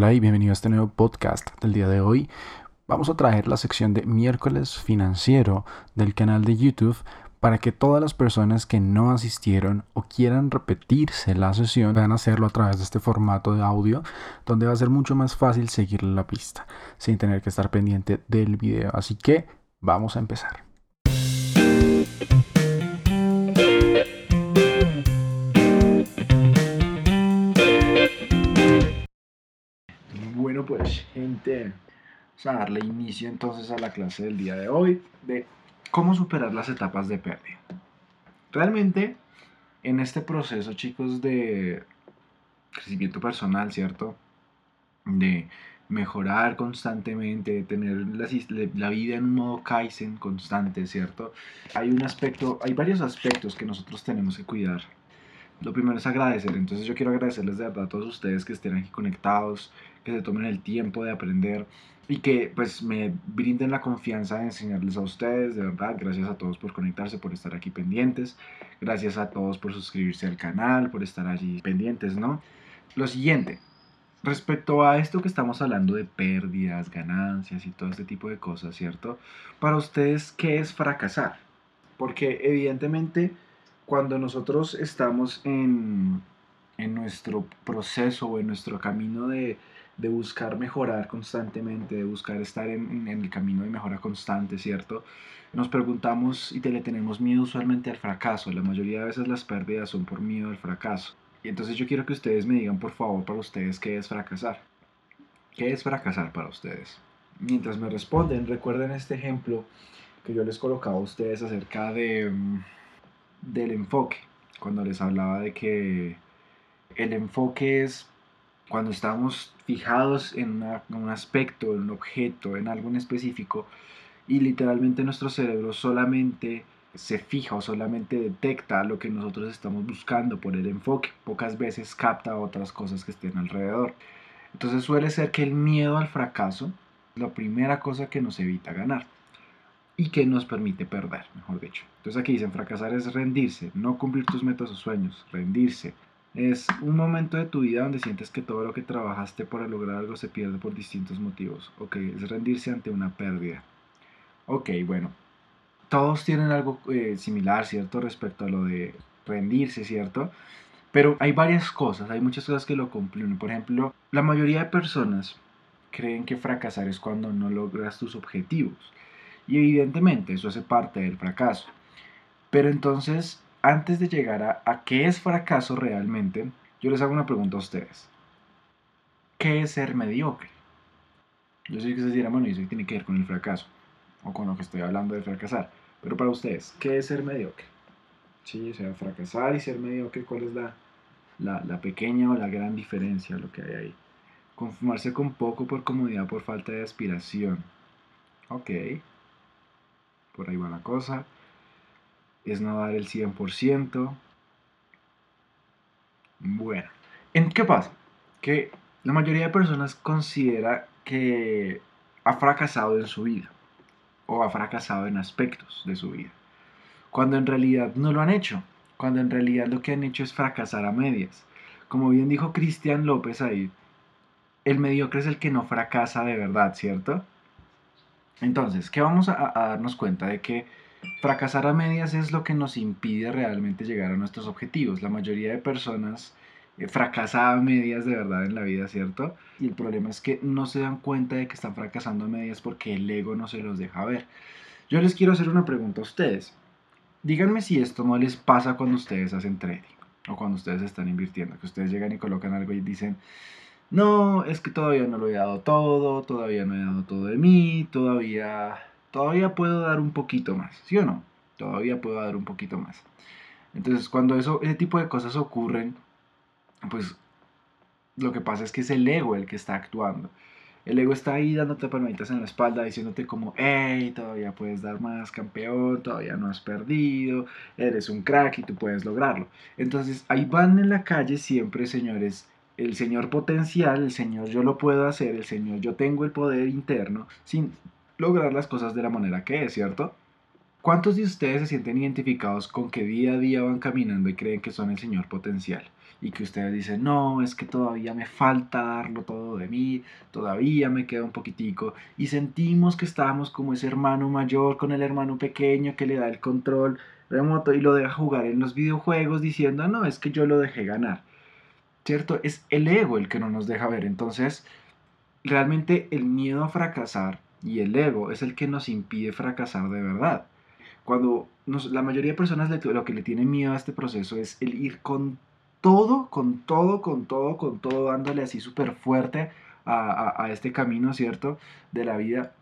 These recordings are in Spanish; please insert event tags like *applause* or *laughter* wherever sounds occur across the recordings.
Hola y bienvenido a este nuevo podcast del día de hoy. Vamos a traer la sección de miércoles financiero del canal de YouTube para que todas las personas que no asistieron o quieran repetirse la sesión puedan hacerlo a través de este formato de audio donde va a ser mucho más fácil seguirle la pista sin tener que estar pendiente del video. Así que vamos a empezar. Pues gente, vamos a darle inicio entonces a la clase del día de hoy de cómo superar las etapas de pérdida. Realmente en este proceso chicos de crecimiento personal, ¿cierto? De mejorar constantemente, de tener la, la, vida en un modo Kaizen constante, ¿cierto? Hay un aspecto, hay varios aspectos que nosotros tenemos que cuidar. Lo primero es agradecer, entonces yo quiero agradecerles de verdad a todos ustedes que estén aquí conectados, que se tomen el tiempo de aprender y que pues me brinden la confianza de enseñarles a ustedes, de verdad, gracias a todos por conectarse, por estar aquí pendientes, gracias a todos por suscribirse al canal, por estar allí pendientes, ¿no? Lo siguiente, respecto a esto que estamos hablando de pérdidas, ganancias y todo este tipo de cosas, ¿cierto? Para ustedes, ¿qué es fracasar? Porque evidentemente cuando nosotros estamos en, en nuestro proceso o en nuestro camino de, de buscar mejorar constantemente, de buscar estar en, en, el camino de mejora constante, ¿cierto? Nos preguntamos y te le tenemos miedo usualmente al fracaso. La mayoría de veces las pérdidas son por miedo al fracaso. Y entonces yo quiero que ustedes me digan, por favor, para ustedes, ¿qué es fracasar? ¿Qué es fracasar para ustedes? Mientras me responden, recuerden este ejemplo que yo les colocaba a ustedes acerca de, mm, del enfoque, cuando les hablaba de que el enfoque es cuando estamos fijados en, un aspecto, en un objeto, en algo en específico, y literalmente nuestro cerebro solamente se fija o solamente detecta lo que nosotros estamos buscando por el enfoque, pocas veces capta otras cosas que estén alrededor. Entonces suele ser que el miedo al fracaso es la primera cosa que nos evita ganar y que nos permite perder, mejor dicho. Entonces aquí dicen, fracasar es rendirse, no cumplir tus metas o sueños, rendirse, es un momento de tu vida donde sientes que todo lo que trabajaste para lograr algo se pierde por distintos motivos. Ok, es rendirse ante una pérdida. Ok, bueno. Todos tienen algo eh, similar, ¿cierto? Respecto a lo de rendirse, ¿cierto? Pero hay varias cosas, hay muchas cosas que lo cumplen. Por ejemplo, la mayoría de personas creen que fracasar es cuando no logras tus objetivos. Y evidentemente eso hace parte del fracaso. Pero entonces antes de llegar a, qué es fracaso realmente, yo les hago una pregunta a ustedes. ¿Qué es ser mediocre? Yo sé que ustedes dirán, bueno, eso tiene que ver con el fracaso, o con lo que estoy hablando de fracasar. Pero para ustedes, ¿qué es ser mediocre? Sí, o sea, fracasar y ser mediocre, ¿cuál es la, la, la pequeña o la gran diferencia, lo que hay ahí? Conformarse con poco por comodidad, por falta de aspiración. Ok, por ahí va la cosa es no dar el 100%. Bueno, ¿en qué pasa? Que la mayoría de personas considera que ha fracasado en su vida o ha fracasado en aspectos de su vida, cuando en realidad no lo han hecho, cuando en realidad lo que han hecho es fracasar a medias. Como bien dijo Cristian López ahí, el mediocre es el que no fracasa de verdad, ¿cierto? Entonces, ¿qué vamos a, a darnos cuenta de que Fracasar a medias es lo que nos impide realmente llegar a nuestros objetivos. La mayoría de personas eh, fracasan a medias de verdad en la vida, ¿cierto? Y el problema es que no se dan cuenta de que están fracasando a medias porque el ego no se los deja ver. Yo les quiero hacer una pregunta a ustedes. Díganme si esto no les pasa cuando ustedes hacen trading o cuando ustedes están invirtiendo, que ustedes llegan y colocan algo y dicen, no, es que todavía no lo he dado todo, todavía no he dado todo de mí, todavía todavía puedo dar un poquito más, ¿sí o no? Todavía puedo dar un poquito más. Entonces, cuando eso, ese tipo de cosas ocurren, pues lo que pasa es que es el ego el que está actuando. El ego está ahí dándote palmaditas en la espalda, diciéndote como, hey, todavía puedes dar más, campeón, todavía no has perdido, eres un crack y tú puedes lograrlo. Entonces, ahí van en la calle siempre, señores, el señor potencial, el señor yo lo puedo hacer, el señor yo tengo el poder interno, sin lograr las cosas de la manera que es, ¿cierto? ¿Cuántos de ustedes se sienten identificados con que día a día van caminando y creen que son el señor potencial? Y que ustedes dicen, no, es que todavía me falta darlo todo de mí, todavía me queda un poquitico. Y sentimos que estamos como ese hermano mayor con el hermano pequeño que le da el control remoto y lo deja jugar en los videojuegos diciendo, no, es que yo lo dejé ganar. ¿Cierto? Es el ego el que no nos deja ver. Entonces, realmente el miedo a fracasar y el ego es el que nos impide fracasar de verdad. Cuando la mayoría de personas lo que le tienen miedo a este proceso es el ir con todo, con todo, con todo, con todo, dándole así súper fuerte a, a este camino, ¿cierto? De la vida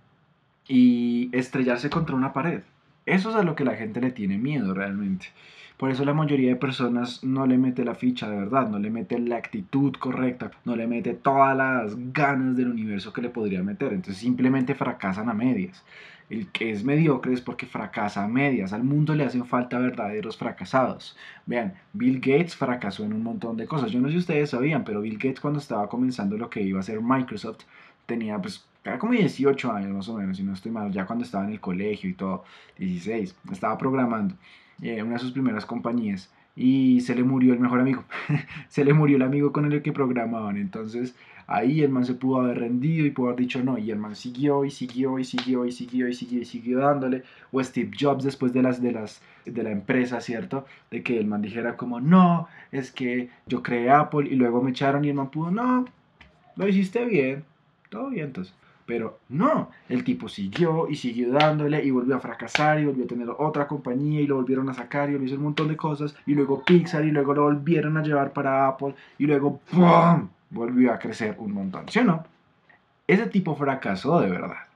y estrellarse contra una pared. Eso es a lo que la gente le tiene miedo realmente. Por eso la mayoría de personas no le mete la ficha de verdad, no le mete la actitud correcta, no le mete todas las ganas del universo que le podría meter. Entonces simplemente fracasan a medias. El que es mediocre es porque fracasa a medias. Al mundo le hacen falta verdaderos fracasados. Vean, Bill Gates fracasó en un montón de cosas. Yo no sé si ustedes sabían, pero Bill Gates cuando estaba comenzando lo que iba a ser Microsoft, tenía pues era como 18 años más o menos, si no estoy mal, ya cuando estaba en el colegio y todo, 16, estaba programando eh, una de sus primeras compañías y se le murió el mejor amigo, *laughs* se le murió el amigo con el que programaban, entonces ahí el man se pudo haber rendido y pudo haber dicho no, y el man siguió y siguió y siguió y siguió y siguió y siguió dándole, o Steve Jobs después de las de las de la empresa, ¿cierto? De que el man dijera como no, es que yo creé Apple y luego me echaron y el man pudo, no, lo hiciste bien, todo bien entonces. Pero no, el tipo siguió y siguió dándole y volvió a fracasar y volvió a tener otra compañía y lo volvieron a sacar y lo hizo un montón de cosas y luego Pixar y luego lo volvieron a llevar para Apple y luego ¡pum! volvió a crecer un montón, ¿sí o no? Ese tipo fracasó de verdad.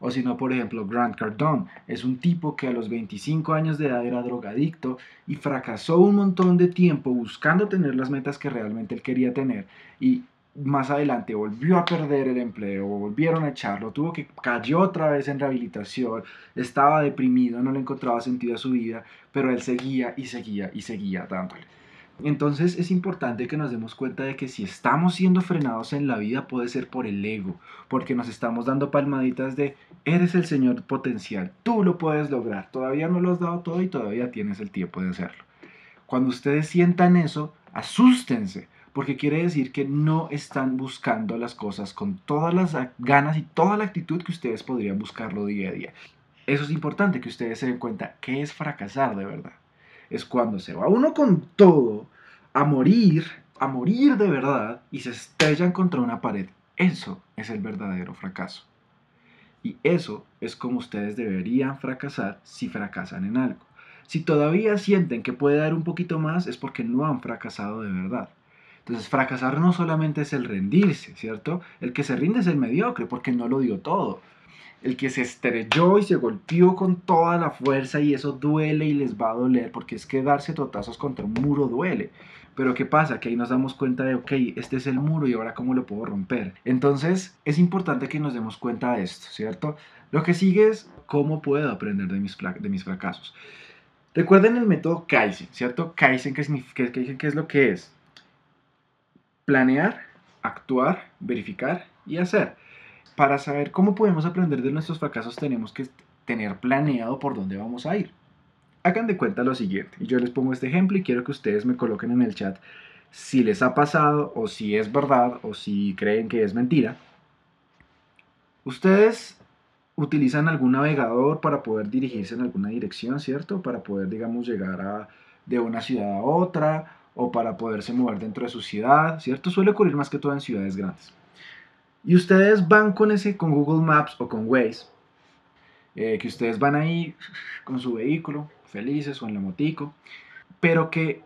O si no, por ejemplo, Grant Cardone es un tipo que a los 25 años de edad era drogadicto y fracasó un montón de tiempo buscando tener las metas que realmente él quería tener y más adelante volvió a perder el empleo, volvieron a echarlo, tuvo que cayó otra vez en rehabilitación, estaba deprimido, no le encontraba sentido a su vida, pero él seguía y seguía y seguía dándole. Entonces es importante que nos demos cuenta de que si estamos siendo frenados en la vida puede ser por el ego, porque nos estamos dando palmaditas de eres el Señor potencial, tú lo puedes lograr, todavía no lo has dado todo y todavía tienes el tiempo de hacerlo. Cuando ustedes sientan eso, asústense, porque quiere decir que no están buscando las cosas con todas las ganas y toda la actitud que ustedes podrían buscarlo día a día. Eso es importante que ustedes se den cuenta que es fracasar de verdad. Es cuando se va uno con todo a morir, a morir de verdad y se estrellan contra una pared. Eso es el verdadero fracaso. Y eso es como ustedes deberían fracasar si fracasan en algo. Si todavía sienten que puede dar un poquito más es porque no han fracasado de verdad. Entonces, fracasar no solamente es el rendirse, ¿cierto? El que se rinde es el mediocre porque no lo dio todo. El que se estrelló y se golpeó con toda la fuerza y eso duele y les va a doler porque es que darse totazos contra un muro duele. Pero ¿qué pasa? Que ahí nos damos cuenta de, ok, este es el muro y ahora cómo lo puedo romper. Entonces es importante que nos demos cuenta de esto, ¿cierto? Lo que sigue es cómo puedo aprender de mis, de mis fracasos. Recuerden el método Kaizen, ¿cierto? Kaizen, ¿qué, significa, qué, qué es lo que es? Planear, actuar, verificar y hacer. Para saber cómo podemos aprender de nuestros fracasos tenemos que tener planeado por dónde vamos a ir. Hagan de cuenta lo siguiente, yo les pongo este ejemplo y quiero que ustedes me coloquen en el chat si les ha pasado o si es verdad o si creen que es mentira. Ustedes utilizan algún navegador para poder dirigirse en alguna dirección, ¿cierto? Para poder, digamos, llegar de una ciudad a otra o para poderse mover dentro de su ciudad, ¿cierto? Suele ocurrir más que todo en ciudades grandes. Y ustedes van con ese, con Google Maps o con Waze, eh, que ustedes van ahí con su vehículo, felices o en la motico, pero que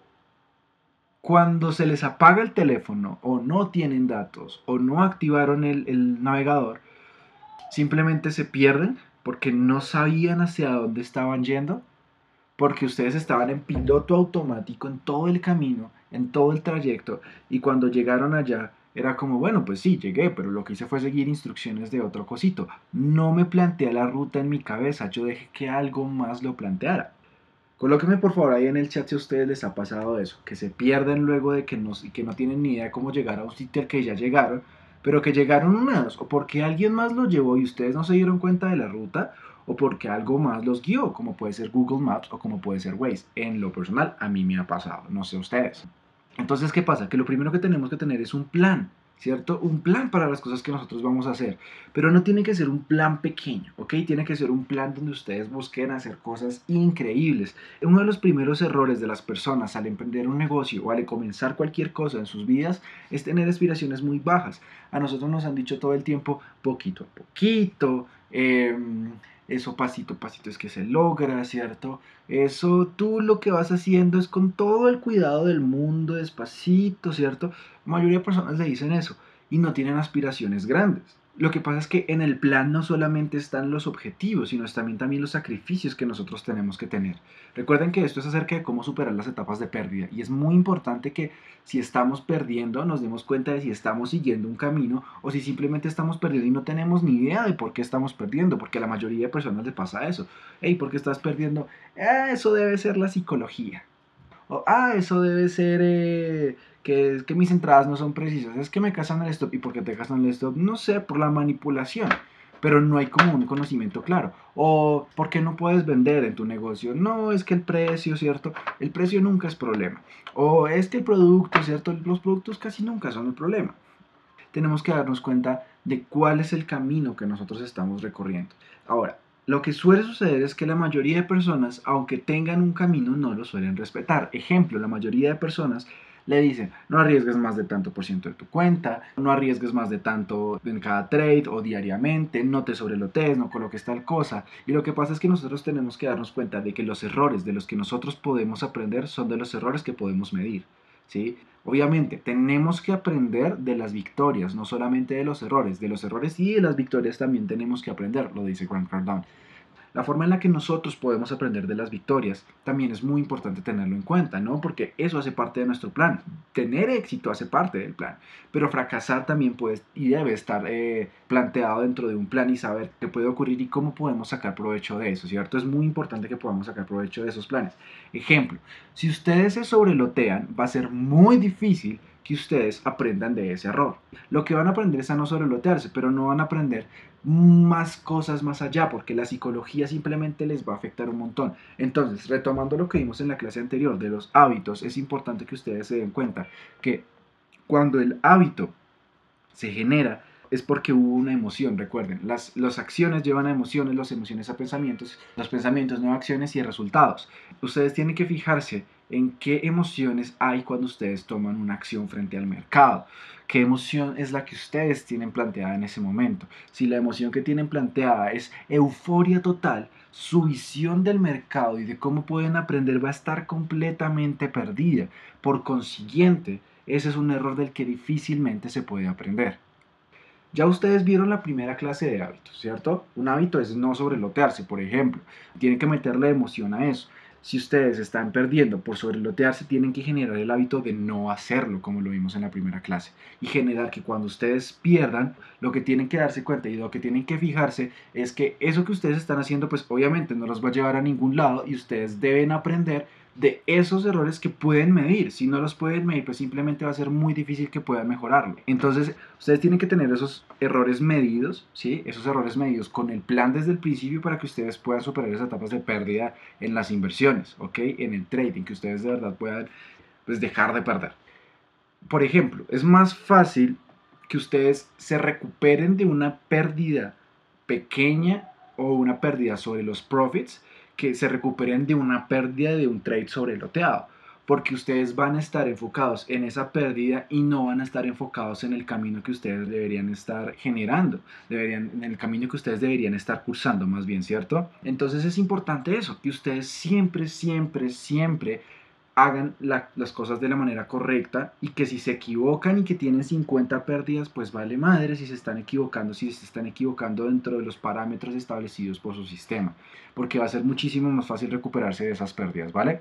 cuando se les apaga el teléfono o no tienen datos o no activaron el, el navegador, simplemente se pierden porque no sabían hacia dónde estaban yendo porque ustedes estaban en piloto automático en todo el camino, en todo el trayecto, y cuando llegaron allá era como, bueno, pues sí, llegué, pero lo que hice fue seguir instrucciones de otro cosito. No me planteé la ruta en mi cabeza, yo dejé que algo más lo planteara. Colóquenme por favor ahí en el chat si a ustedes les ha pasado eso, que se pierden luego de que no, que no tienen ni idea cómo llegar a un sitio al que ya llegaron, pero que llegaron unados, o porque alguien más lo llevó y ustedes no se dieron cuenta de la ruta, o porque algo más los guió, como puede ser Google Maps o como puede ser Waze. En lo personal, a mí me ha pasado, no sé ustedes. Entonces, ¿qué pasa? Que lo primero que tenemos que tener es un plan. ¿cierto? Un plan para las cosas que nosotros vamos a hacer. Pero no tiene que ser un plan pequeño, ¿ok? Tiene que ser un plan donde ustedes busquen hacer cosas increíbles. Uno de los primeros errores de las personas al emprender un negocio o al comenzar cualquier cosa en sus vidas es tener aspiraciones muy bajas. A nosotros nos han dicho todo el tiempo, poquito a poquito, eh, eso pasito a pasito es que se logra, ¿cierto? Eso tú lo que vas haciendo es con todo el cuidado del mundo, despacito, ¿cierto? La mayoría de personas le dicen eso y no tienen aspiraciones grandes. Lo que pasa es que en el plan no solamente están los objetivos, sino también, también los sacrificios que nosotros tenemos que tener. Recuerden que esto es acerca de cómo superar las etapas de pérdida y es muy importante que si estamos perdiendo nos demos cuenta de si estamos siguiendo un camino o si simplemente estamos perdiendo y no tenemos ni idea de por qué estamos perdiendo, porque a la mayoría de personas le pasa eso. Hey, ¿por qué estás perdiendo? Ah, eso debe ser la psicología. O, ah, eso debe ser... Eh, que que mis entradas no son precisas, es que me casan el stop y porque te casan el stop, no sé, por la manipulación, pero no hay como un conocimiento claro. O porque no puedes vender en tu negocio, no, es que el precio, ¿cierto? El precio nunca es problema. O es que el producto, ¿cierto? Los productos casi nunca son el problema. Tenemos que darnos cuenta de cuál es el camino que nosotros estamos recorriendo. Ahora, lo que suele suceder es que la mayoría de personas, aunque tengan un camino, no lo suelen respetar. Ejemplo, la mayoría de personas le dicen, no arriesgues más de tanto por ciento de tu cuenta, no arriesgues más de tanto en cada trade o diariamente, no te sobrelotes, no coloques tal cosa. Y lo que pasa es que nosotros tenemos que darnos cuenta de que los errores de los que nosotros podemos aprender son de los errores que podemos medir. ¿Sí? Obviamente, tenemos que aprender de las victorias, no solamente de los errores. De los errores y de las victorias también tenemos que aprender, lo dice Grant Cardone. La forma en la que nosotros podemos aprender de las victorias también es muy importante tenerlo en cuenta, ¿no? Porque eso hace parte de nuestro plan. Tener éxito hace parte del plan, pero fracasar también puede y debe estar eh, planteado dentro de un plan y saber qué puede ocurrir y cómo podemos sacar provecho de eso, ¿cierto? Es muy importante que podamos sacar provecho de esos planes. Ejemplo, si ustedes se sobrelotean, va a ser muy difícil que ustedes aprendan de ese error. Lo que van a aprender es a no sobrelotearse, pero no van a aprender más cosas más allá, porque la psicología simplemente les va a afectar un montón. Entonces, retomando lo que vimos en la clase anterior de los hábitos, es importante que ustedes se den cuenta que cuando el hábito se genera, es porque hubo una emoción, recuerden, las, las acciones llevan a emociones, las emociones a pensamientos, los pensamientos no a acciones y a resultados. Ustedes tienen que fijarse en qué emociones hay cuando ustedes toman una acción frente al mercado. ¿Qué emoción es la que ustedes tienen planteada en ese momento? Si la emoción que tienen planteada es euforia total, su visión del mercado y de cómo pueden aprender va a estar completamente perdida. Por consiguiente, ese es un error del que difícilmente se puede aprender. Ya ustedes vieron la primera clase de hábitos, ¿cierto? Un hábito es no sobrelotearse, por ejemplo. Tienen que meterle emoción a eso si ustedes están perdiendo por sobrelotearse, tienen que generar el hábito de no hacerlo, como lo vimos en la primera clase. Y generar que cuando ustedes pierdan, lo que tienen que darse cuenta y lo que tienen que fijarse es que eso que ustedes están haciendo, pues obviamente no los va a llevar a ningún lado y ustedes deben aprender de esos errores que pueden medir. Si no los pueden medir, pues simplemente va a ser muy difícil que puedan mejorarlo. Entonces, ustedes tienen que tener esos errores medidos, ¿sí? Esos errores medidos con el plan desde el principio para que ustedes puedan superar esas etapas de pérdida en las inversiones, ¿ok? En el trading, que ustedes de verdad puedan pues, dejar de perder. Por ejemplo, es más fácil que ustedes se recuperen de una pérdida pequeña o una pérdida sobre los profits que se recuperen de una pérdida de un trade sobre loteado, porque ustedes van a estar enfocados en esa pérdida y no van a estar enfocados en el camino que ustedes deberían estar generando, deberían, en el camino que ustedes deberían estar cursando más bien, ¿cierto? Entonces es importante eso, que ustedes siempre, siempre, siempre hagan las cosas de la manera correcta y que si se equivocan y que tienen 50 pérdidas, pues vale madre si se están equivocando, si se están equivocando dentro de los parámetros establecidos por su sistema, porque va a ser muchísimo más fácil recuperarse de esas pérdidas, ¿vale?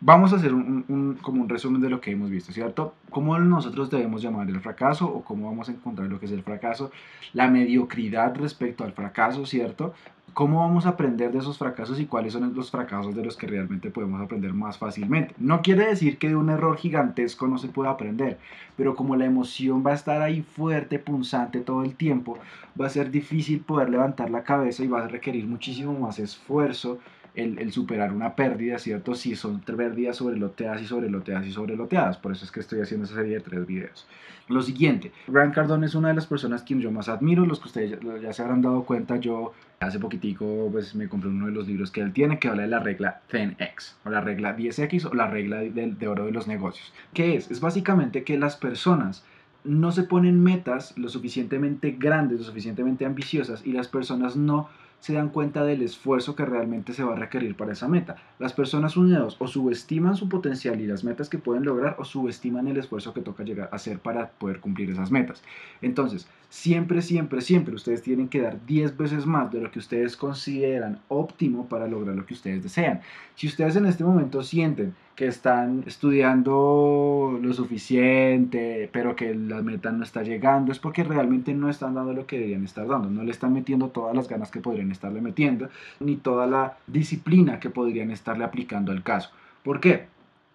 Vamos a hacer un, como un resumen de lo que hemos visto, ¿cierto? ¿Cómo nosotros debemos llamar el fracaso o cómo vamos a encontrar lo que es el fracaso? La mediocridad respecto al fracaso, ¿cierto? ¿Cómo vamos a aprender de esos fracasos y cuáles son los fracasos de los que realmente podemos aprender más fácilmente? No quiere decir que de un error gigantesco no se pueda aprender, pero como la emoción va a estar ahí fuerte, punzante todo el tiempo, va a ser difícil poder levantar la cabeza y va a requerir muchísimo más esfuerzo el, superar una pérdida, ¿cierto? Si son pérdidas sobre loteadas y sobre loteadas y sobre loteadas. Por eso es que estoy haciendo esa serie de tres videos. Lo siguiente, Grant Cardone es una de las personas quien yo más admiro, los que ustedes ya, se habrán dado cuenta, yo hace poquitico pues, me compré uno de los libros que él tiene que habla de la regla 10X, o la regla 10X, o la regla de, de oro de los negocios. ¿Qué es? Es básicamente que las personas no se ponen metas lo suficientemente grandes, lo suficientemente ambiciosas, y las personas no se dan cuenta del esfuerzo que realmente se va a requerir para esa meta. Las personas unidas o subestiman su potencial y las metas que pueden lograr o subestiman el esfuerzo que toca llegar a hacer para poder cumplir esas metas. Entonces, siempre, siempre, siempre ustedes tienen que dar 10 veces más de lo que ustedes consideran óptimo para lograr lo que ustedes desean. Si ustedes en este momento sienten que están estudiando lo suficiente, pero que la meta no está llegando, es porque realmente no están dando lo que deberían estar dando, no le están metiendo todas las ganas que podrían estarle metiendo, ni toda la disciplina que podrían estarle aplicando al caso. ¿Por qué?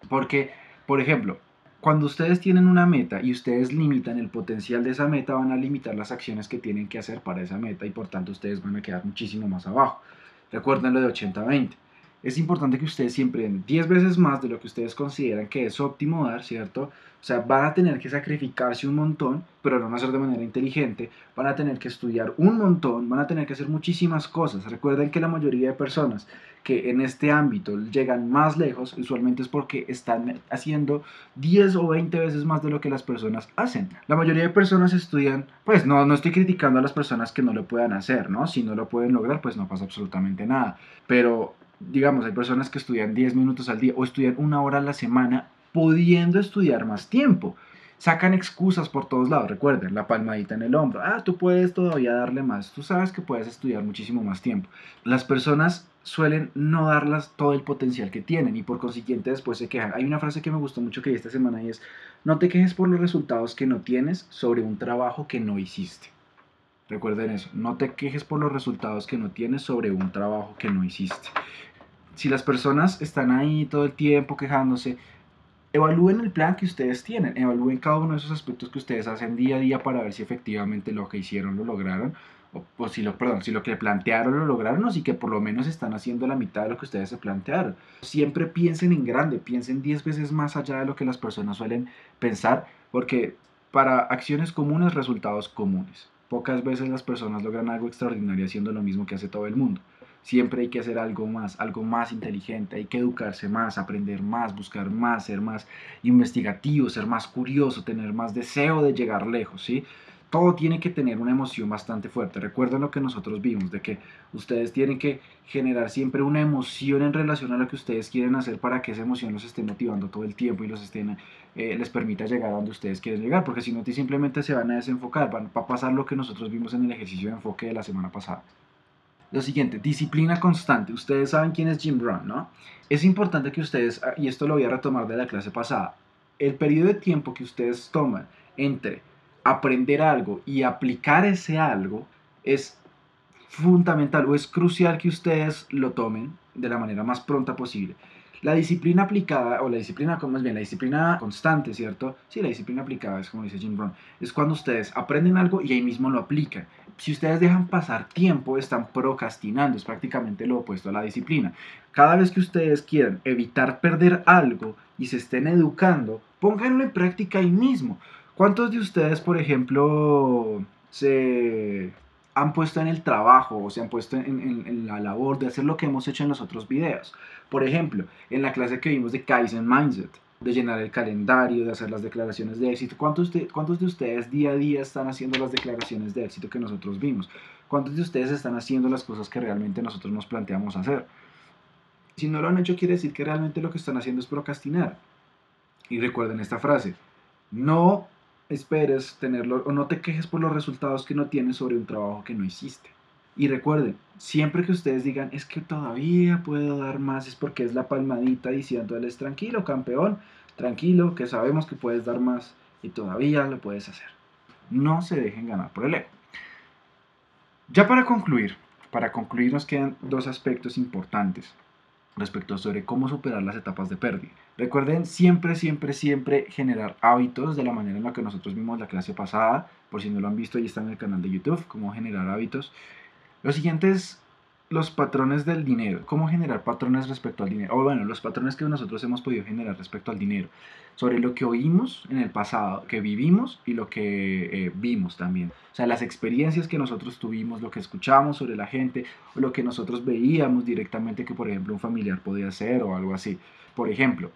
Porque, por ejemplo, cuando ustedes tienen una meta y ustedes limitan el potencial de esa meta, van a limitar las acciones que tienen que hacer para esa meta y por tanto ustedes van a quedar muchísimo más abajo. Recuerden lo de 80-20 es importante que ustedes siempre den 10 veces más de lo que ustedes consideran que es óptimo dar, ¿cierto? O sea, van a tener que sacrificarse un montón, pero lo van a hacer de manera inteligente, van a tener que estudiar un montón, van a tener que hacer muchísimas cosas. Recuerden que la mayoría de personas que en este ámbito llegan más lejos, usualmente es porque están haciendo 10 o 20 veces más de lo que las personas hacen. La mayoría de personas estudian, pues no, no estoy criticando a las personas que no lo puedan hacer, ¿no? Si no lo pueden lograr, pues no pasa absolutamente nada. Pero digamos, hay personas que estudian 10 minutos al día o estudian una hora a la semana pudiendo estudiar más tiempo. Sacan excusas por todos lados, recuerden, la palmadita en el hombro. Ah, tú puedes todavía darle más, tú sabes que puedes estudiar muchísimo más tiempo. Las personas suelen no darlas todo el potencial que tienen y por consiguiente después se quejan. Hay una frase que me gustó mucho que vi esta semana y es, no te quejes por los resultados que no tienes sobre un trabajo que no hiciste. Recuerden eso, no te quejes por los resultados que no tienes sobre un trabajo que no hiciste si las personas están ahí todo el tiempo quejándose, evalúen el plan que ustedes tienen, evalúen cada uno de esos aspectos que ustedes hacen día a día para ver si efectivamente lo que hicieron lo lograron, o, si lo, perdón, si lo que plantearon lo lograron, o si que por lo menos están haciendo la mitad de lo que ustedes se plantearon. Siempre piensen en grande, piensen 10 veces más allá de lo que las personas suelen pensar, porque para acciones comunes, resultados comunes. Pocas veces las personas logran algo extraordinario haciendo lo mismo que hace todo el mundo. Siempre hay que hacer algo más, algo más inteligente, hay que educarse más, aprender más, buscar más, ser más investigativo, ser más curioso, tener más deseo de llegar lejos, ¿sí? Todo tiene que tener una emoción bastante fuerte. Recuerden lo que nosotros vimos, de que ustedes tienen que generar siempre una emoción en relación a lo que ustedes quieren hacer para que esa emoción los esté motivando todo el tiempo y los eh, les permita llegar a donde ustedes quieren llegar, porque si no, simplemente se van a desenfocar, van, va a pasar lo que nosotros vimos en el ejercicio de enfoque de la semana pasada. Lo siguiente, disciplina constante. Ustedes saben quién es Jim Brown, ¿no? Es importante que ustedes, y esto lo voy a retomar de la clase pasada, el periodo de tiempo que ustedes toman entre aprender algo y aplicar ese algo es fundamental o es crucial que ustedes lo tomen de la manera más pronta posible. La disciplina aplicada, o la disciplina, es bien, la disciplina constante, ¿cierto? Sí, la disciplina aplicada es como dice Jim Brown, es cuando ustedes aprenden algo y ahí mismo lo aplican. Si ustedes dejan pasar tiempo, están procrastinando, es prácticamente lo opuesto a la disciplina. Cada vez que ustedes quieran evitar perder algo y se estén educando, pónganlo en práctica ahí mismo. ¿Cuántos de ustedes, por ejemplo, se han puesto en el trabajo o se han puesto en, la labor de hacer lo que hemos hecho en los otros videos. Por ejemplo, en la clase que vimos de Kaizen Mindset, de llenar el calendario, de hacer las declaraciones de éxito. ¿Cuántos de, ¿Cuántos de ustedes día a día están haciendo las declaraciones de éxito que nosotros vimos? ¿Cuántos de ustedes están haciendo las cosas que realmente nosotros nos planteamos hacer? Si no lo han hecho, quiere decir que realmente lo que están haciendo es procrastinar. Y recuerden esta frase, no esperes tenerlo o no te quejes por los resultados que no tienes sobre un trabajo que no hiciste. Y recuerden, siempre que ustedes digan es que todavía puedo dar más, es porque es la palmadita diciéndoles tranquilo, campeón, tranquilo, que sabemos que puedes dar más y todavía lo puedes hacer. No se dejen ganar por el ego. Ya para concluir, para concluir nos quedan dos aspectos importantes respecto sobre cómo superar las etapas de pérdida. Recuerden siempre, siempre, siempre generar hábitos de la manera en la que nosotros vimos la clase pasada. Por si no lo han visto, ahí está en el canal de YouTube, cómo generar hábitos. Lo siguiente es los patrones del dinero. ¿Cómo generar patrones respecto al dinero? O bueno, los patrones que nosotros hemos podido generar respecto al dinero. Sobre lo que oímos en el pasado, que vivimos y lo que eh, vimos también. O sea, las experiencias que nosotros tuvimos, lo que escuchamos sobre la gente, o lo que nosotros veíamos directamente que, por ejemplo, un familiar podía hacer o algo así. Por ejemplo,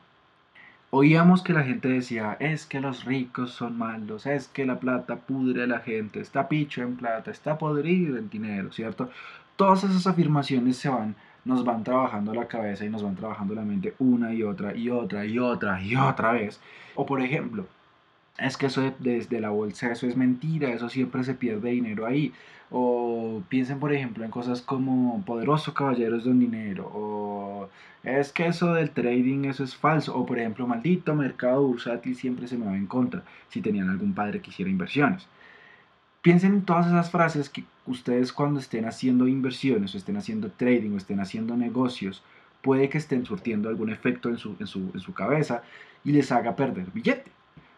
Oíamos que la gente decía, es que los ricos son malos, es que la plata pudre a la gente, está picho en plata, está podrido en dinero, ¿cierto? Todas esas afirmaciones se van, nos van trabajando la cabeza y nos van trabajando la mente una y otra y otra y otra y otra vez. O por ejemplo, es que eso desde la bolsa, eso es mentira, eso siempre se pierde dinero ahí. O piensen, por ejemplo, en cosas como poderoso caballeros de un dinero. O es que eso del trading, eso es falso. O por ejemplo, maldito mercado bursátil siempre se me va en contra si tenían algún padre que hiciera inversiones. Piensen en todas esas frases que ustedes cuando estén haciendo inversiones o estén haciendo trading o estén haciendo negocios, puede que estén surtiendo algún efecto en su, en su, en su cabeza y les haga perder billete.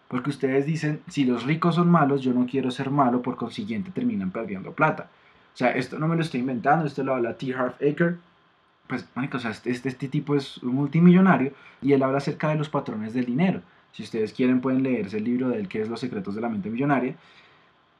Porque ustedes dicen, si los ricos son malos, yo no quiero ser malo, por consiguiente terminan perdiendo plata. O sea, esto no me lo estoy inventando, esto lo habla T. Harv Aker. Pues, o sea, este, este, este tipo es un multimillonario y él habla acerca de los patrones del dinero. Si ustedes quieren pueden leerse el libro de él que es Los secretos de la mente millonaria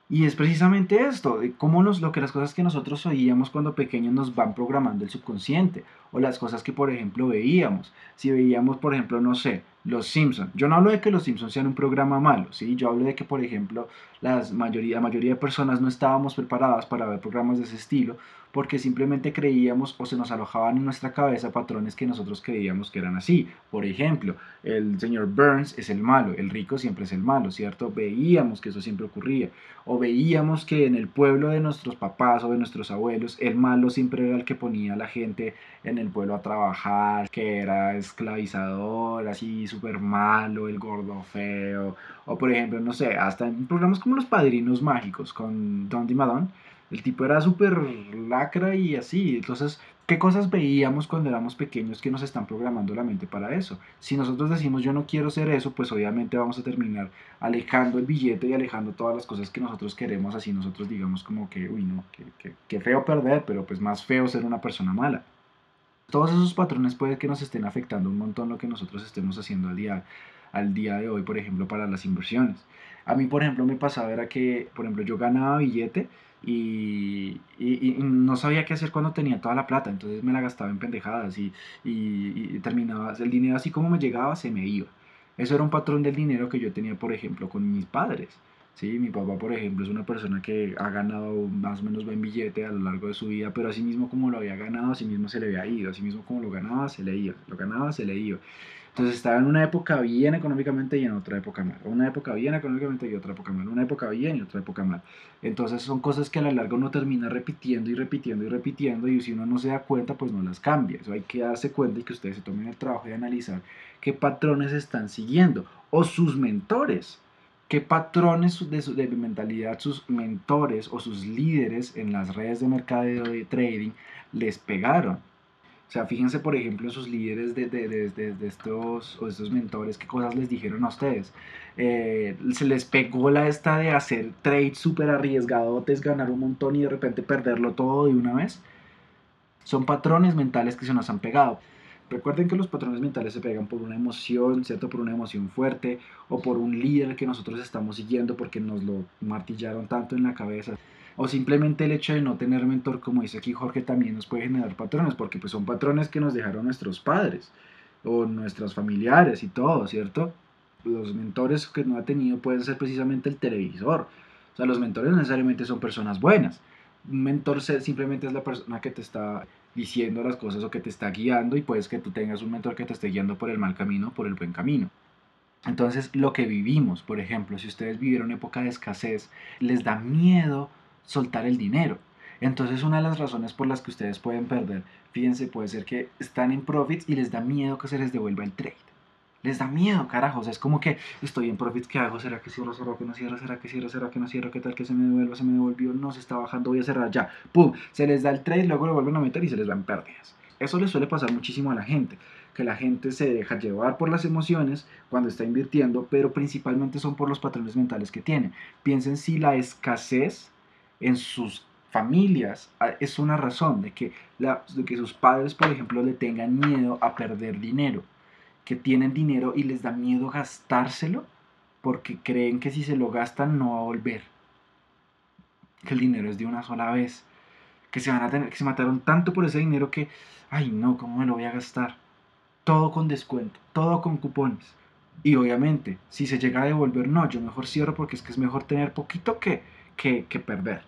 y es precisamente esto, cómo nos, lo que las cosas que nosotros oíamos cuando pequeños nos van programando el subconsciente, o las cosas que, por ejemplo, veíamos. Si veíamos, por ejemplo, no sé, Los Simpsons. Yo no hablo de que Los Simpsons sean un programa malo, ¿sí? Yo hablo de que, por ejemplo, la mayoría de personas no estábamos preparadas para ver programas de ese estilo, porque simplemente creíamos o se nos alojaban en nuestra cabeza patrones que nosotros creíamos que eran así. Por ejemplo, el señor Burns es el malo, el rico siempre es el malo, ¿cierto? Veíamos que eso siempre ocurría. O veíamos que en el pueblo de nuestros papás o de nuestros abuelos, el malo siempre era el que ponía a la gente en el pueblo a trabajar, que era esclavizador, así súper malo, el gordo feo. O por ejemplo, no sé, hasta en programas como Los Padrinos Mágicos con Don Madon el tipo era súper lacra y así. Entonces, ¿qué cosas veíamos cuando éramos pequeños que nos están programando la mente para eso? Si nosotros decimos yo no quiero ser eso, pues obviamente vamos a terminar alejando el billete y alejando todas las cosas que nosotros queremos, así nosotros digamos como que, uy, no, qué feo perder, pero pues más feo ser una persona mala. Todos esos patrones puede que nos estén afectando un montón lo que nosotros estemos haciendo al día, al día de hoy, por ejemplo, para las inversiones. A mí, por ejemplo, me pasaba era que, por ejemplo, yo ganaba billete y, no sabía qué hacer cuando tenía toda la plata, entonces me la gastaba en pendejadas y, y, terminaba, el dinero así como me llegaba se me iba. Eso era un patrón del dinero que yo tenía, por ejemplo, con mis padres. ¿Sí? Mi papá, por ejemplo, es una persona que ha ganado más o menos buen billete a lo largo de su vida, pero así mismo como lo había ganado, así mismo se le había ido, así mismo como lo ganaba, se le iba, lo ganaba, se le iba. Entonces estaba en una época bien económicamente y en otra época mal. Una época bien económicamente y otra época mal. Una época bien y otra época mal. Entonces son cosas que a lo largo uno termina repitiendo y repitiendo y repitiendo y si uno no se da cuenta pues no las cambia. Eso hay que darse cuenta y que ustedes se tomen el trabajo de analizar qué patrones están siguiendo o sus mentores. ¿Qué patrones de, su, de mentalidad sus mentores o sus líderes en las redes de mercadeo de trading les pegaron? O sea, fíjense, por ejemplo, sus líderes de, de, de, de, estos, o estos mentores, qué cosas les dijeron a ustedes. Eh, se les pegó la esta de hacer trades súper arriesgadotes, ganar un montón y de repente perderlo todo de una vez. Son patrones mentales que se nos han pegado. Recuerden que los patrones mentales se pegan por una emoción, ¿cierto? Por una emoción fuerte o por un líder que nosotros estamos siguiendo porque nos lo martillaron tanto en la cabeza o simplemente el hecho de no tener mentor, como dice aquí Jorge, también nos puede generar patrones, porque pues son patrones que nos dejaron nuestros padres o nuestros familiares y todo, ¿cierto? Los mentores que no ha tenido pueden ser precisamente el televisor. O sea, los mentores necesariamente son personas buenas. Un mentor simplemente es la persona que te está diciendo las cosas o que te está guiando y puedes que tú tengas un mentor que te esté guiando por el mal camino, por el buen camino. Entonces, lo que vivimos, por ejemplo, si ustedes vivieron época de escasez, les da miedo soltar el dinero. Entonces una de las razones por las que ustedes pueden perder, fíjense, puede ser que están en profits y les da miedo que se les devuelva el trade. Les da miedo, carajos. Es como que estoy en profits, ¿qué hago? ¿Será que cierro, será que no cierro? ¿Será que cierro, será que no cierro? ¿Qué tal que se me devuelva? ¿Se me devolvió? No, se está bajando, voy a cerrar ya. ¡Pum! Se les da el trade, luego lo vuelven a meter y se les van pérdidas. Eso le suele pasar muchísimo a la gente, que la gente se deja llevar por las emociones cuando está invirtiendo, pero principalmente son por los patrones mentales que tienen. Piensen si la escasez en sus familias ah, es una razón de que, de que sus padres, por ejemplo, le tengan miedo a perder dinero que tienen dinero y les da miedo gastárselo porque creen que si se lo gastan no va a volver. Que el dinero es de una sola vez. Que se van a tener, que se mataron tanto por ese dinero que, ay no, ¿cómo me lo voy a gastar? Todo con descuento, todo con cupones. Y obviamente, si se llega a devolver, no, yo mejor cierro porque es que es mejor tener poquito que, que, que perder.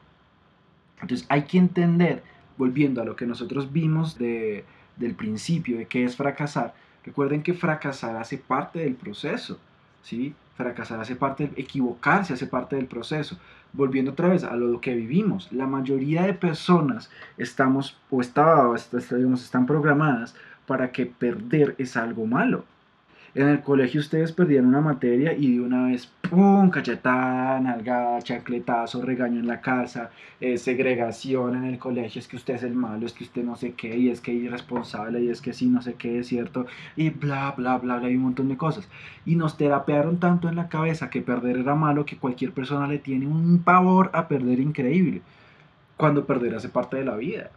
Entonces hay que entender, volviendo a lo que nosotros vimos de, del principio de qué es fracasar, Recuerden que fracasar hace parte del proceso, ¿sí? Fracasar hace parte, equivocarse hace parte del proceso. Volviendo otra vez a lo que vivimos, la mayoría de personas estamos o está, digamos, están programadas para que perder es algo malo. En el colegio ustedes perdían una materia y de una vez, ¡pum! Cachetada, nalgada, chancletazo, regaño en la casa, eh, segregación en el colegio, es que usted es el malo, es que usted no sé qué, y es que es irresponsable, y es que sí, no sé qué, es cierto, y bla, bla, bla, bla, y un montón de cosas. Y nos terapearon tanto en la cabeza que perder era malo que cualquier persona le tiene un pavor a perder increíble, cuando perder hace parte de la vida.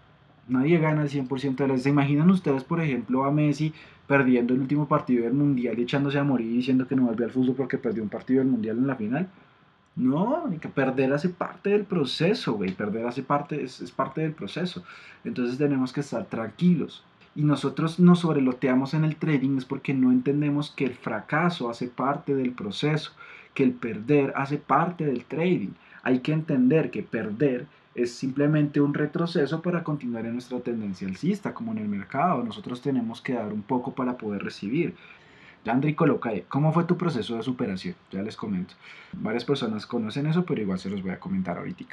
Nadie gana el 100% de las... ¿Se imaginan ustedes, por ejemplo, a Messi perdiendo el último partido del Mundial y echándose a morir diciendo que no volvió al fútbol porque perdió un partido del Mundial en la final? No, que perder hace parte del proceso, güey. Perder hace parte, es, es parte del proceso. Entonces tenemos que estar tranquilos. Y nosotros nos sobreloteamos en el trading es porque no entendemos que el fracaso hace parte del proceso, que el perder hace parte del trading. Hay que entender que perder es simplemente un retroceso para continuar en nuestra tendencia alcista, como en el mercado. Nosotros tenemos que dar un poco para poder recibir. Yandri coloca ahí, ¿cómo fue tu proceso de superación? Ya les comento. Varias personas conocen eso, pero igual se los voy a comentar ahorita.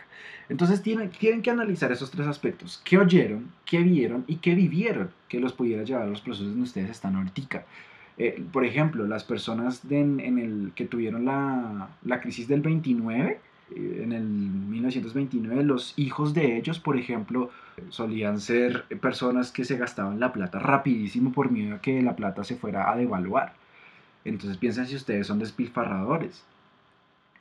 Entonces tienen, tienen que analizar esos tres aspectos. ¿Qué oyeron, qué vieron y qué vivieron que los pudiera llevar a los procesos donde ustedes están ahorita? Eh, por ejemplo, las personas en el, que tuvieron la, la crisis del 29, eh, en el 1929 los hijos de ellos, por ejemplo, solían ser personas que se gastaban la plata rapidísimo por miedo a que la plata se fuera a devaluar. Entonces piensen si ustedes son despilfarradores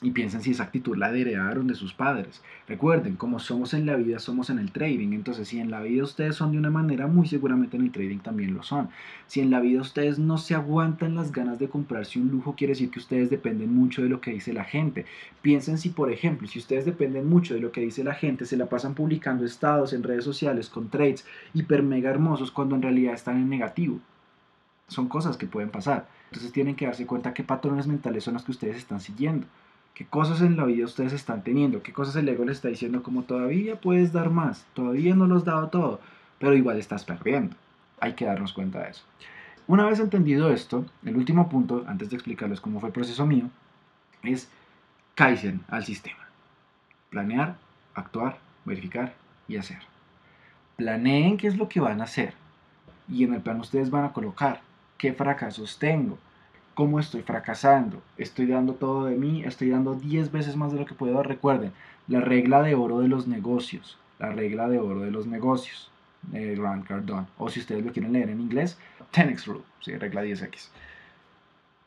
y piensen si esa actitud la heredaron de sus padres. Recuerden, como somos en la vida, somos en el trading. Entonces, si en la vida ustedes son de una manera, muy seguramente en el trading también lo son. Si en la vida ustedes no se aguantan las ganas de comprarse un lujo, quiere decir que ustedes dependen mucho de lo que dice la gente. Piensen si, por ejemplo, si ustedes dependen mucho de lo que dice la gente, se la pasan publicando estados en redes sociales con trades hiper mega hermosos cuando en realidad están en negativo. Son cosas que pueden pasar. Entonces tienen que darse cuenta qué patrones mentales son los que ustedes están siguiendo qué cosas en la vida ustedes están teniendo, qué cosas el ego les está diciendo como todavía puedes dar más, todavía no lo has dado todo, pero igual estás perdiendo. Hay que darnos cuenta de eso. Una vez entendido esto, el último punto, antes de explicarles cómo fue el proceso mío, es Kaizen al sistema. Planear, actuar, verificar y hacer. Planeen qué es lo que van a hacer y en el plan ustedes van a colocar qué fracasos tengo, cómo estoy fracasando, estoy dando todo de mí, estoy dando 10 veces más de lo que puedo. Recuerden, la regla de oro de los negocios, la regla de oro de los negocios de Grant Cardone, o si ustedes lo quieren leer en inglés, 10x rule, sí, regla 10x.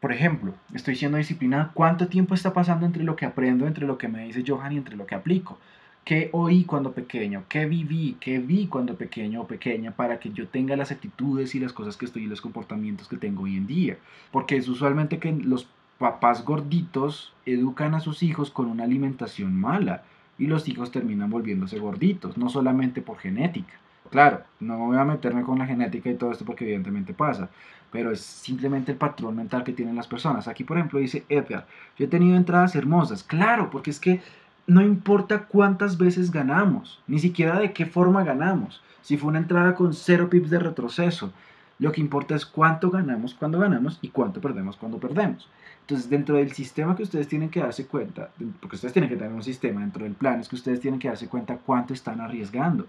Por ejemplo, estoy siendo disciplinado, ¿cuánto tiempo está pasando entre lo que aprendo, entre lo que me dice Johan y entre lo que aplico? Qué oí cuando pequeño, qué viví, qué vi cuando pequeño o pequeña para que yo tenga las actitudes y las cosas que estoy y los comportamientos que tengo hoy en día. Porque es usualmente que los papás gorditos educan a sus hijos con una alimentación mala y los hijos terminan volviéndose gorditos, no solamente por genética. Claro, no voy a meterme con la genética y todo esto porque evidentemente pasa, pero es simplemente el patrón mental que tienen las personas. Aquí, por ejemplo, dice Edgar, yo he tenido entradas hermosas. Claro, porque es que no importa cuántas veces ganamos, ni siquiera de qué forma ganamos. Si fue una entrada con cero pips de retroceso, lo que importa es cuánto ganamos cuando ganamos y cuánto perdemos cuando perdemos. Entonces, dentro del sistema que ustedes tienen que darse cuenta, porque ustedes tienen que tener un sistema dentro del plan, es que ustedes tienen que darse cuenta cuánto están arriesgando.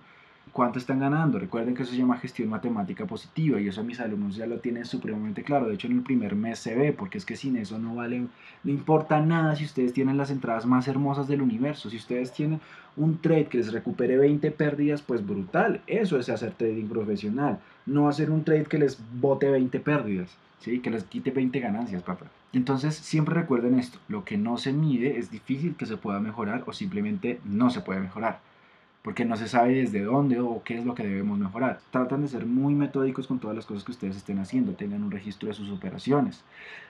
Cuánto están ganando. Recuerden que eso se llama gestión matemática positiva y eso mis alumnos ya lo tienen supremamente claro. De hecho, en el primer mes se ve, porque es que sin eso no vale, no importa nada si ustedes tienen las entradas más hermosas del universo. Si ustedes tienen un trade que les recupere 20 pérdidas, pues brutal. Eso es hacer trading profesional. No hacer un trade que les bote 20 pérdidas, ¿sí? que les quite 20 ganancias, papá. Entonces, siempre recuerden esto, lo que no se mide es difícil que se pueda mejorar o simplemente no se puede mejorar porque no se sabe desde dónde o qué es lo que debemos mejorar. Tratan de ser muy metódicos con todas las cosas que ustedes estén haciendo, tengan un registro de sus operaciones.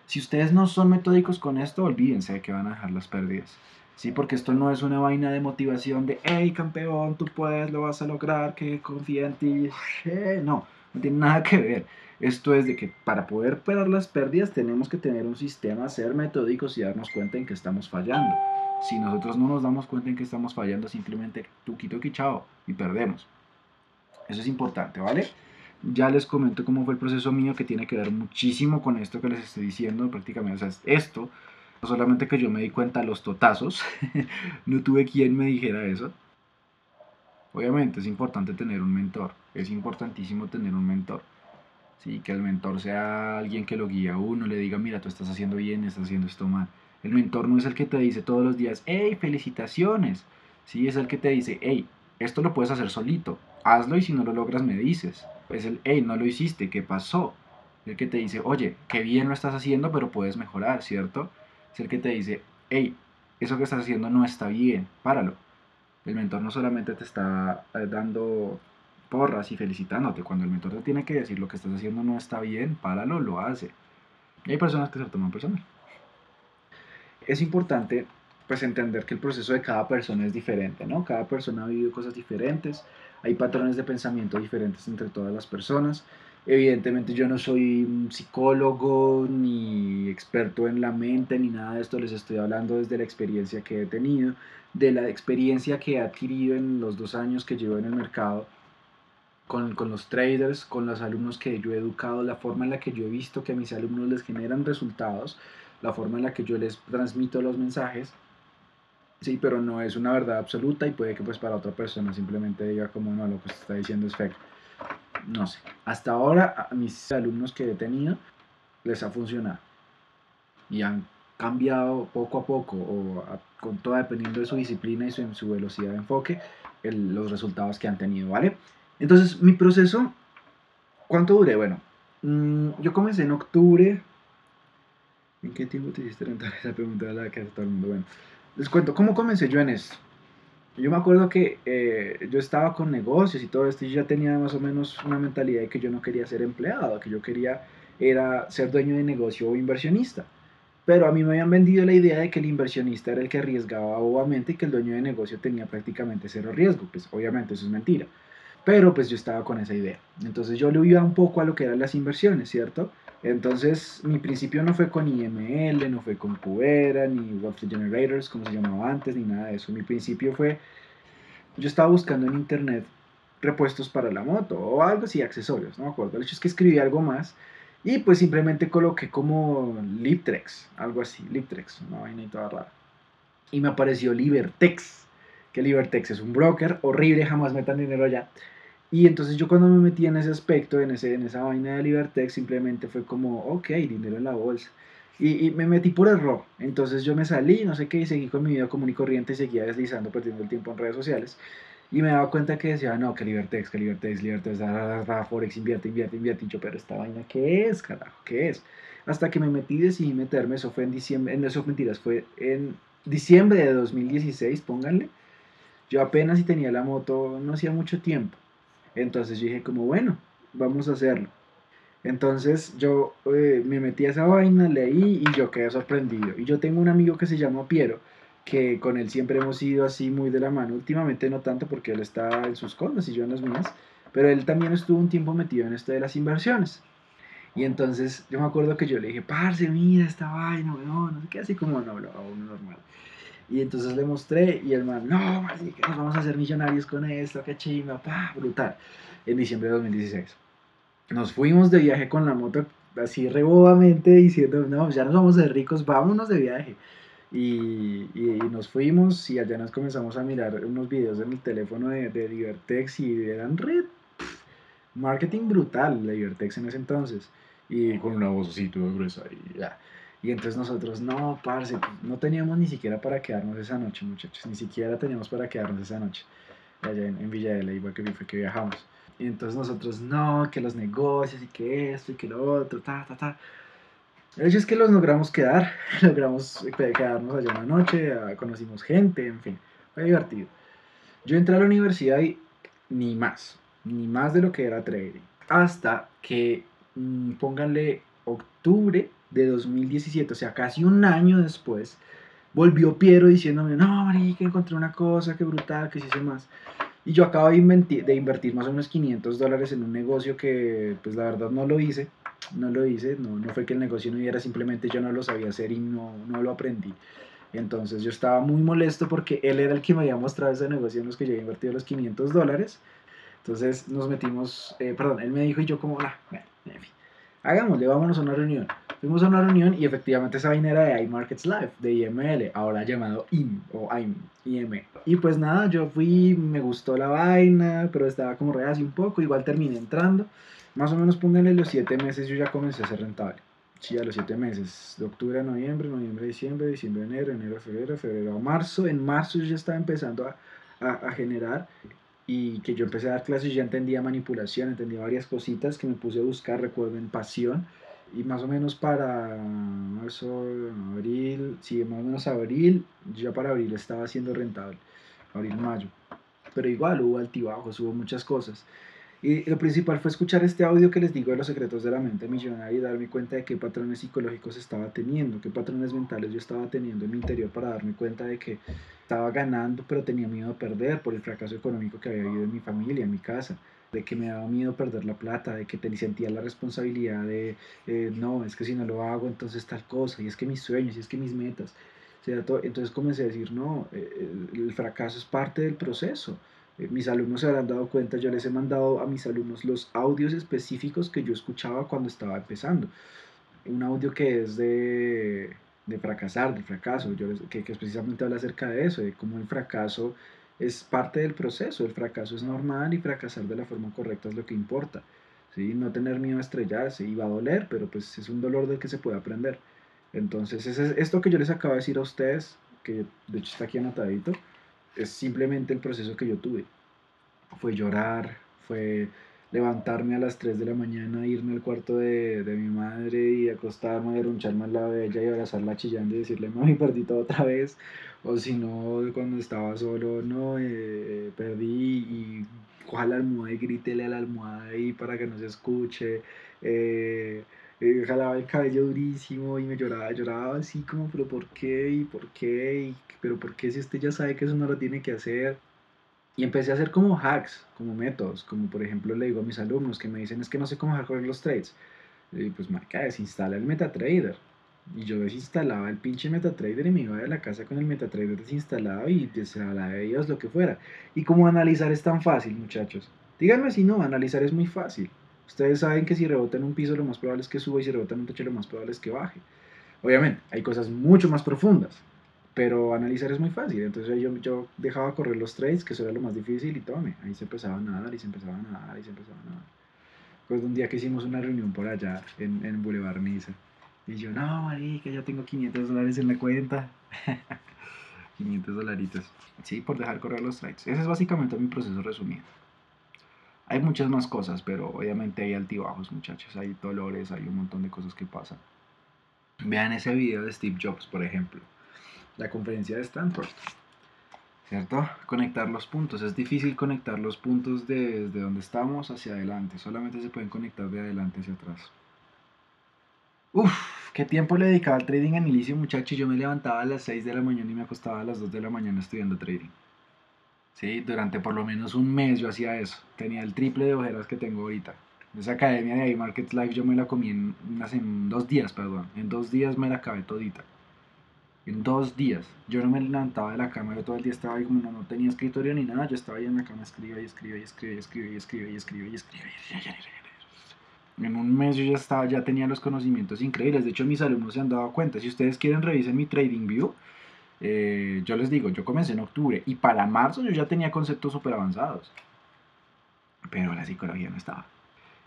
Si ustedes no son metódicos con esto, olvídense de que van a dejar las pérdidas. Sí, porque esto no es una vaina de motivación de, hey campeón, tú puedes, lo vas a lograr, que confía en ti. *laughs* No, no tiene nada que ver. Esto es de que para poder parar las pérdidas tenemos que tener un sistema, ser metódicos y darnos cuenta en que estamos fallando. Si nosotros no nos damos cuenta en que estamos fallando, simplemente tuki tuki chao y perdemos. Eso es importante, ¿vale? Ya les comento cómo fue el proceso mío que tiene que ver muchísimo con esto que les estoy diciendo prácticamente. O sea, esto, no solamente que yo me di cuenta los totazos, *laughs* no tuve quien me dijera eso. Obviamente es importante tener un mentor, es importantísimo tener un mentor. Sí, que el mentor sea alguien que lo guíe a uno, le diga, mira, tú estás haciendo bien, estás haciendo esto mal. El mentor no es el que te dice todos los días, hey, felicitaciones. Sí, es el que te dice, hey, esto lo puedes hacer solito, hazlo y si no lo logras me dices. Es el, hey, no lo hiciste, ¿qué pasó? El que te dice, oye, qué bien lo estás haciendo, pero puedes mejorar, ¿cierto? Es el que te dice, hey, eso que estás haciendo no está bien, páralo. El mentor no solamente te está eh, dando porras y felicitándote, cuando el mentor te tiene que decir lo que estás haciendo no está bien, páralo, lo hace. Y hay personas que se lo toman personal es importante pues entender que el proceso de cada persona es diferente, ¿no? Cada persona ha vivido cosas diferentes, hay patrones de pensamiento diferentes entre todas las personas. Evidentemente yo no soy un psicólogo ni experto en la mente ni nada de esto, les estoy hablando desde la experiencia que he tenido, de la experiencia que he adquirido en los dos años que llevo en el mercado con, los traders, con los alumnos que yo he educado, la forma en la que yo he visto que a mis alumnos les generan resultados la forma en la que yo les transmito los mensajes, sí, pero no es una verdad absoluta y puede que pues para otra persona simplemente diga como no, lo que está diciendo es fake. No sé, hasta ahora a mis alumnos que he tenido les ha funcionado y han cambiado poco a poco o con todo dependiendo de su disciplina y su, su velocidad de enfoque los resultados que han tenido, ¿vale? Entonces mi proceso, ¿cuánto duré? Bueno, mm, yo comencé en octubre ¿En qué tiempo te hiciste rentar *laughs* esa pregunta de la que hace todo el mundo? Bueno, les cuento, ¿cómo comencé yo en esto? Yo me acuerdo que eh, yo estaba con negocios y todo esto y ya tenía más o menos una mentalidad de que yo no quería ser empleado, que yo quería era ser dueño de negocio o inversionista. Pero a mí me habían vendido la idea de que el inversionista era el que arriesgaba obviamente y que el dueño de negocio tenía prácticamente cero riesgo. Pues obviamente eso es mentira. Pero pues yo estaba con esa idea. Entonces yo le iba un poco a lo que eran las inversiones, ¿cierto? Entonces, mi principio no fue con IML, no fue con Cubera, ni Web Generators, como se llamaba antes, ni nada de eso. Mi principio fue, yo estaba buscando en internet repuestos para la moto o algo así, accesorios, no me acuerdo. El hecho es que escribí algo más y pues simplemente coloqué como Libtrex, algo así, Libtrex, una vaina y toda rara. Y me apareció Libertex, que Libertex es un broker horrible, jamás metan dinero allá. Y entonces yo cuando me metí en ese aspecto, en, ese, en esa vaina de Libertex, simplemente fue como, ok, dinero en la bolsa. Y, y, me metí por error. Entonces yo me salí, no sé qué, y seguí con mi vida común y corriente y seguía deslizando, perdiendo el tiempo en redes sociales. Y me daba cuenta que decía, no, que Libertex, que Libertex, Libertex, Forex, invierte, invierte, invierte. Y yo, pero esta vaina, ¿qué es, carajo? ¿Qué es? Hasta que me metí decidí meterme, eso fue en diciembre, en eso mentiras, fue en diciembre de 2016, pónganle. Yo apenas si tenía la moto, no hacía mucho tiempo. Entonces yo dije como, bueno, vamos a hacerlo. Entonces yo eh, me metí a esa vaina, leí y yo quedé sorprendido. Y yo tengo un amigo que se llama Piero, que con él siempre hemos ido así muy de la mano. Últimamente no tanto porque él está en sus cosas y yo en las mías, pero él también estuvo un tiempo metido en esto de las inversiones. Y entonces yo me acuerdo que yo le dije, parce, mira esta vaina, no, no sé qué, así como no, hablaba uno normal. Y entonces le mostré y el man, no, que nos vamos a hacer millonarios con esto, qué chima, pa, brutal. En diciembre de 2016. Nos fuimos de viaje con la moto así rebobamente diciendo, no, ya nos vamos a ser ricos, vámonos de viaje. Y, y, nos fuimos y allá nos comenzamos a mirar unos videos en el teléfono de, de Divertex y eran red marketing brutal la Divertex en ese entonces y con una voz así toda gruesa y ya. Y entonces nosotros, no, parce, pues, no teníamos ni siquiera para quedarnos esa noche, muchachos, ni siquiera teníamos para quedarnos esa noche, allá en, en Villa de la igual que fue que viajamos. Y entonces nosotros, no, que los negocios y que esto y que lo otro, ta, ta, ta. El hecho es que los logramos quedar, *laughs* logramos quedarnos allá una noche, ah, conocimos gente, en fin, fue divertido. Yo entré a la universidad y ni más, ni más de lo que era trading. Hasta que, mm, pónganle octubre de 2017, o sea, casi un año después, volvió Piero diciéndome, no, marica, encontré una cosa, qué brutal, que sí sé más. Y yo acabo de, invertir, más o menos 500 dólares en un negocio que, pues la verdad no lo hice, no lo hice, no, no fue que el negocio no diera, simplemente yo no lo sabía hacer y no, no lo aprendí. Entonces yo estaba muy molesto porque él era el que me había mostrado ese negocio en los que yo había invertido los 500 dólares. Entonces nos metimos, eh, perdón, él me dijo y yo como, ah, en fin, hagámosle, vámonos a una reunión. Fuimos a una reunión y efectivamente esa vaina era de iMarkets Live, de IML, ahora llamado IM o IM, IM. Y pues nada, yo fui, me gustó la vaina, pero estaba como reacio un poco, igual terminé entrando. Más o menos pónganle los 7 meses, yo ya comencé a ser rentable. Sí, a los 7 meses, de octubre a noviembre, noviembre a diciembre, diciembre a enero, enero a febrero, febrero a marzo. En marzo yo ya estaba empezando a, a, a generar y que yo empecé a dar clases y ya entendía manipulación, entendía varias cositas que me puse a buscar, recuerdo en pasión y más o menos para marzo, abril, sí, más o menos abril, ya para abril estaba siendo rentable, abril, mayo. Pero igual hubo altibajos, hubo muchas cosas. Y lo principal fue escuchar este audio que les digo de los secretos de la mente millonaria y darme cuenta de qué patrones psicológicos estaba teniendo, qué patrones mentales yo estaba teniendo en mi interior para darme cuenta de que estaba ganando pero tenía miedo a perder por el fracaso económico que había habido en mi familia, en mi casa de que me daba miedo perder la plata, de que te sentía la responsabilidad de, eh, no, es que si no lo hago, entonces tal cosa, y es que mis sueños, y es que mis metas. ¿cierto? Entonces comencé a decir, no, eh, el fracaso es parte del proceso. Eh, mis alumnos se habrán dado cuenta, yo les he mandado a mis alumnos los audios específicos que yo escuchaba cuando estaba empezando. Un audio que es de, fracasar, del fracaso, yo que, que precisamente habla acerca de eso, de cómo el fracaso es parte del proceso, el fracaso es normal y fracasar de la forma correcta es lo que importa. ¿sí? No tener miedo a estrellarse y va a doler, pero pues es un dolor del que se puede aprender. Entonces, es esto que yo les acabo de decir a ustedes, que de hecho está aquí anotadito, es simplemente el proceso que yo tuve. Fue llorar, fue levantarme a las 3 de la mañana, irme al cuarto de, de mi madre y acostarme, derruncharme al lado de ella y abrazarla chillando y decirle, mami, perdí todo otra vez. O si no, cuando estaba solo, no, eh, perdí y coja la almohada y grítele a la almohada ahí para que no se escuche. Eh, eh, jalaba el cabello durísimo y me lloraba, lloraba así como, pero ¿por qué? ¿Y por qué? ¿Y, pero ¿por qué si usted ya sabe que eso no lo tiene que hacer? Y empecé a hacer como hacks, como métodos, como por ejemplo le digo a mis alumnos que me dicen es que no sé cómo correr los trades. Y pues marca, desinstala el MetaTrader. Y yo desinstalaba el pinche MetaTrader y me iba de la casa con el MetaTrader desinstalado y la de ellos lo que fuera. Y como analizar es tan fácil, muchachos. Díganme si no, analizar es muy fácil. Ustedes saben que si rebota en un piso lo más probable es que suba y si rebota en un techo lo más probable es que baje. Obviamente, hay cosas mucho más profundas pero analizar es muy fácil. Entonces yo, yo dejaba correr los trades, que eso era lo más difícil, y tome, ahí se empezaba a nadar, y se empezaba a nadar, y se empezaba a nadar. Pues un día que hicimos una reunión por allá, en, en Boulevard Niza, y yo, no, marica, ya tengo 500 dólares en la cuenta. *laughs* 500 dolaritos. Sí, por dejar correr los trades. Ese es básicamente mi proceso resumido. Hay muchas más cosas, pero obviamente hay altibajos, muchachos. Hay dolores, hay un montón de cosas que pasan. Vean ese video de Steve Jobs, por ejemplo la conferencia de Stanford. ¿Cierto? Conectar los puntos. Es difícil conectar los puntos desde donde estamos hacia adelante. Solamente se pueden conectar de adelante hacia atrás. Uf, qué tiempo le dedicaba al trading en inicio, muchachos. Yo me levantaba a las 6 de la mañana y me acostaba a las 2 de la mañana estudiando trading. Sí, durante por lo menos un mes yo hacía eso. Tenía el triple de ojeras que tengo ahorita. Esa academia de iMarkets Live yo me la comí en, en dos días, perdón. En dos días me la acabé todita en dos días. Yo no me levantaba de la cama, yo todo el día estaba ahí como no, no tenía escritorio ni nada, yo estaba ahí en la cama, escribía y escribía y escribía y escribía y escribía y escribía y escribía. En un mes yo ya estaba, ya tenía los conocimientos increíbles. De hecho, mis alumnos se han dado cuenta. Si ustedes quieren, revisen mi Trading View. Eh, yo les digo, yo comencé en octubre y para marzo yo ya tenía conceptos súper avanzados. Pero la psicología no estaba.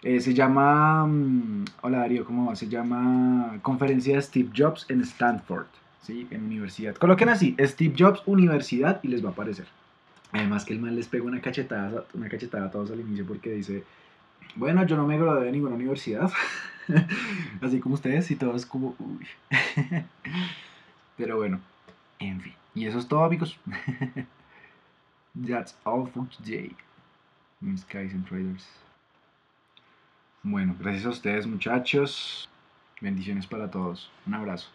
Eh, se llama, mm, hola Darío, ¿cómo va? Se llama Conferencia de Steve Jobs en Stanford, ¿sí? En universidad. Coloquen así, Steve Jobs Universidad y les va a aparecer. Además que el mal les pega una cachetada, una cachetada a todos al inicio porque dice, bueno, yo no me gradué de ninguna universidad. *laughs* Así como ustedes y todos como, uy. *laughs* Pero bueno, en fin. Y eso es todo, amigos. *laughs* That's all for today. Mis and Traders. Bueno, gracias a ustedes, muchachos. Bendiciones para todos. Un abrazo.